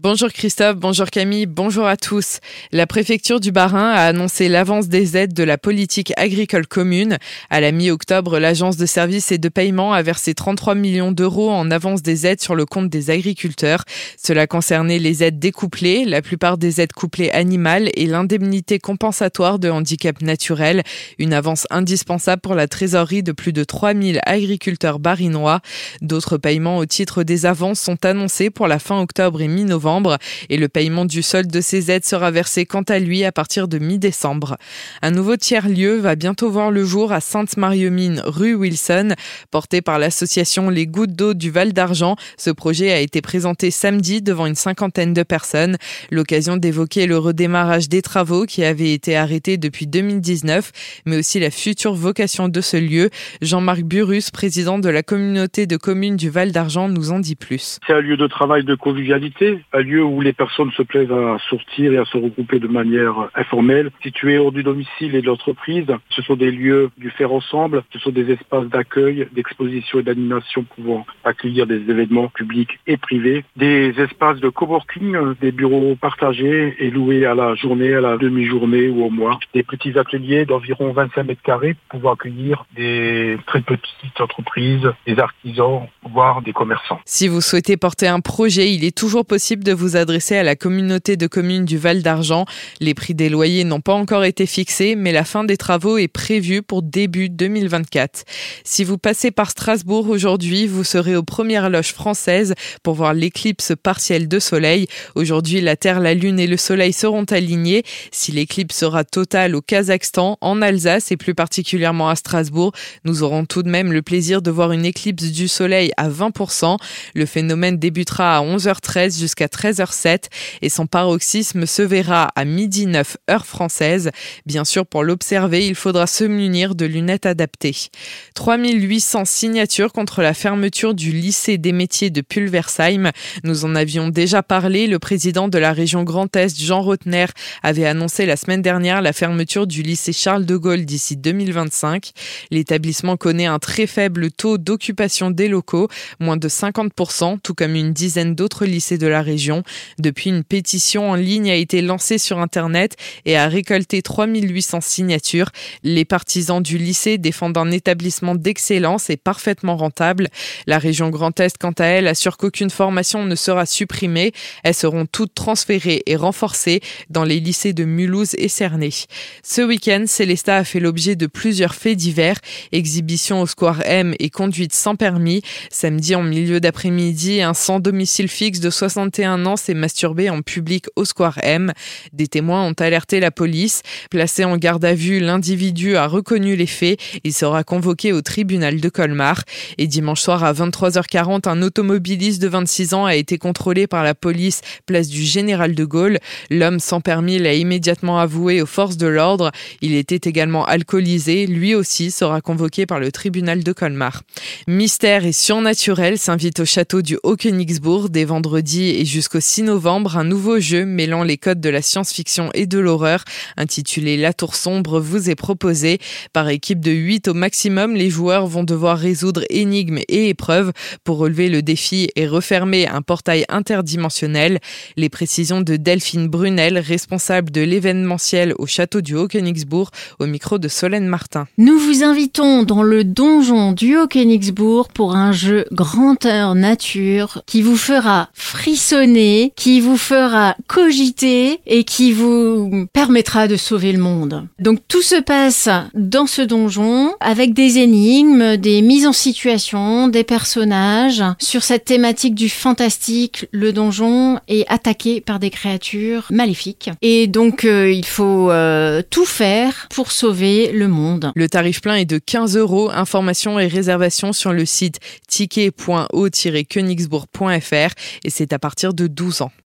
Bonjour Christophe, bonjour Camille, bonjour à tous. La préfecture du Bas-Rhin a annoncé l'avance des aides de la politique agricole commune. À la mi-octobre, l'agence de services et de paiement a versé 33 millions d'euros en avance des aides sur le compte des agriculteurs. Cela concernait les aides découplées, la plupart des aides couplées animales et l'indemnité compensatoire de handicap naturel. Une avance indispensable pour la trésorerie de plus de 3000 agriculteurs barinois. D'autres paiements au titre des avances sont annoncés pour la fin octobre et mi-novembre et le paiement du solde de ces aides sera versé quant à lui à partir de mi-décembre. Un nouveau tiers-lieu va bientôt voir le jour à Sainte-Marie-aux-Mines, rue Wilson, porté par l'association Les Gouttes d'eau du Val d'Argent. Ce projet a été présenté samedi devant une cinquantaine de personnes. L'occasion d'évoquer le redémarrage des travaux qui avaient été arrêtés depuis 2019, mais aussi la future vocation de ce lieu. Jean-Marc Burus, président de la communauté de communes du Val d'Argent, nous en dit plus. C'est un lieu de travail de convivialité, un lieu où les personnes se plaisent à sortir et à se regrouper de manière informelle. Situé hors du domicile et de l'entreprise, ce sont des lieux du faire ensemble, ce sont des espaces d'accueil, d'exposition et d'animation pouvant accueillir des événements publics et privés, des espaces de coworking, des bureaux partagés et loués à la journée, à la demi-journée ou au mois, des petits ateliers d'environ 25 mètres carrés pouvoir accueillir des très petites entreprises, des artisans, Si vous souhaitez porter un projet, il est toujours possible de vous adresser à la communauté de communes du Val d'Argent. Les prix des loyers n'ont pas encore été fixés, mais la fin des travaux est prévue pour début 2024. Si vous passez par Strasbourg aujourd'hui, vous serez aux premières loges françaises pour voir l'éclipse partielle de soleil. Aujourd'hui, la Terre, la Lune et le Soleil seront alignés. Si l'éclipse sera totale au Kazakhstan, en Alsace et plus particulièrement à Strasbourg, nous aurons tout de même le plaisir de voir une éclipse du Soleil à 20%. Le phénomène débutera à 11h13 jusqu'à 13h07 et son paroxysme se verra à midi 9 heure française. Bien sûr, pour l'observer, il faudra se munir de lunettes adaptées. 3800 signatures contre la fermeture du lycée des métiers de Pulversheim. Nous en avions déjà parlé. Le président de la région Grand Est, Jean Rotner, avait annoncé la semaine dernière la fermeture du lycée Charles de Gaulle d'ici 2025. L'établissement connaît un très faible taux d'occupation des locaux, moins de 50%, tout comme une dizaine d'autres lycées de la région depuis, une pétition en ligne a été lancée sur Internet et a récolté 3800 signatures. Les partisans du lycée défendent un établissement d'excellence et parfaitement rentable. La région Grand Est, quant à elle, assure qu'aucune formation ne sera supprimée. Elles seront toutes transférées et renforcées dans les lycées de Mulhouse et Cernay. Ce week-end, Célesta a fait l'objet de plusieurs faits divers, exhibition au Square M et conduite sans permis. Samedi, en milieu d'après-midi, un sans domicile fixe de 61 un an s'est masturbé en public au Square M. Des témoins ont alerté la police. Placé en garde à vue, l'individu a reconnu les faits. Il sera convoqué au tribunal de Colmar. Et dimanche soir à 23h40, un automobiliste de 26 ans a été contrôlé par la police place du Général de Gaulle. L'homme sans permis l'a immédiatement avoué aux forces de l'ordre. Il était également alcoolisé. Lui aussi sera convoqué par le tribunal de Colmar. Mystère et surnaturel s'invite au château du Haut-Königsbourg dès vendredi et jusqu'au 6 novembre, un nouveau jeu mêlant les codes de la science-fiction et de l'horreur, intitulé La Tour Sombre, vous est proposé. Par équipe de 8 au maximum, les joueurs vont devoir résoudre énigmes et épreuves pour relever le défi et refermer un portail interdimensionnel. Les précisions de Delphine Brunel, responsable de l'événementiel au château du Haut-Königsbourg, au micro de Solène Martin. Nous vous invitons dans le donjon du Haut-Königsbourg pour un grandeur nature qui vous fera frissonner qui vous fera cogiter et qui vous permettra de sauver le monde. Donc tout se passe dans ce donjon avec des énigmes, des mises en situation, des personnages. Sur cette thématique du fantastique, le donjon est attaqué par des créatures maléfiques. Et donc euh, il faut euh, tout faire pour sauver le monde. Le tarif plein est de 15 euros. Informations et réservations sur le site ticket.o-königsbourg.fr et c'est à partir de 12 ans.